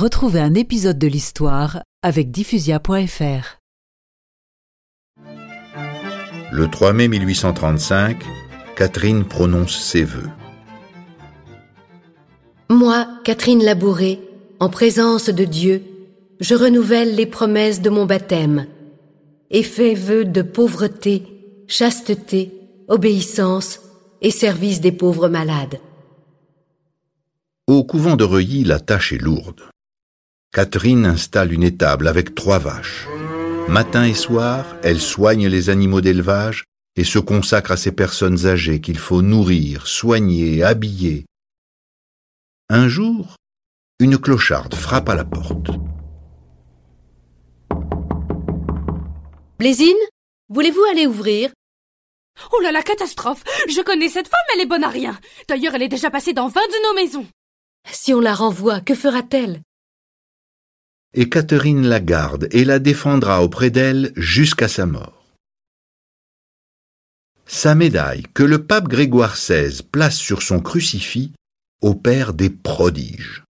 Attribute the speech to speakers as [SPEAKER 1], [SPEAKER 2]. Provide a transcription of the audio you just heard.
[SPEAKER 1] Retrouvez un épisode de l'histoire avec diffusia.fr.
[SPEAKER 2] Le 3 mai 1835, Catherine prononce ses vœux.
[SPEAKER 3] Moi, Catherine Labouré, en présence de Dieu, je renouvelle les promesses de mon baptême et fais vœu de pauvreté, chasteté, obéissance et service des pauvres malades.
[SPEAKER 2] Au couvent de Reuilly, la tâche est lourde. Catherine installe une étable avec trois vaches. Matin et soir, elle soigne les animaux d'élevage et se consacre à ces personnes âgées qu'il faut nourrir, soigner, habiller. Un jour, une clocharde frappe à la porte.
[SPEAKER 3] Blésine, voulez-vous aller ouvrir?
[SPEAKER 4] Oh là la catastrophe Je connais cette femme, elle est bonne à rien. D'ailleurs, elle est déjà passée dans vingt de nos maisons.
[SPEAKER 3] Si on la renvoie, que fera-t-elle?
[SPEAKER 2] Et Catherine la garde et la défendra auprès d'elle jusqu'à sa mort. Sa médaille, que le pape Grégoire XVI place sur son crucifix, opère des prodiges.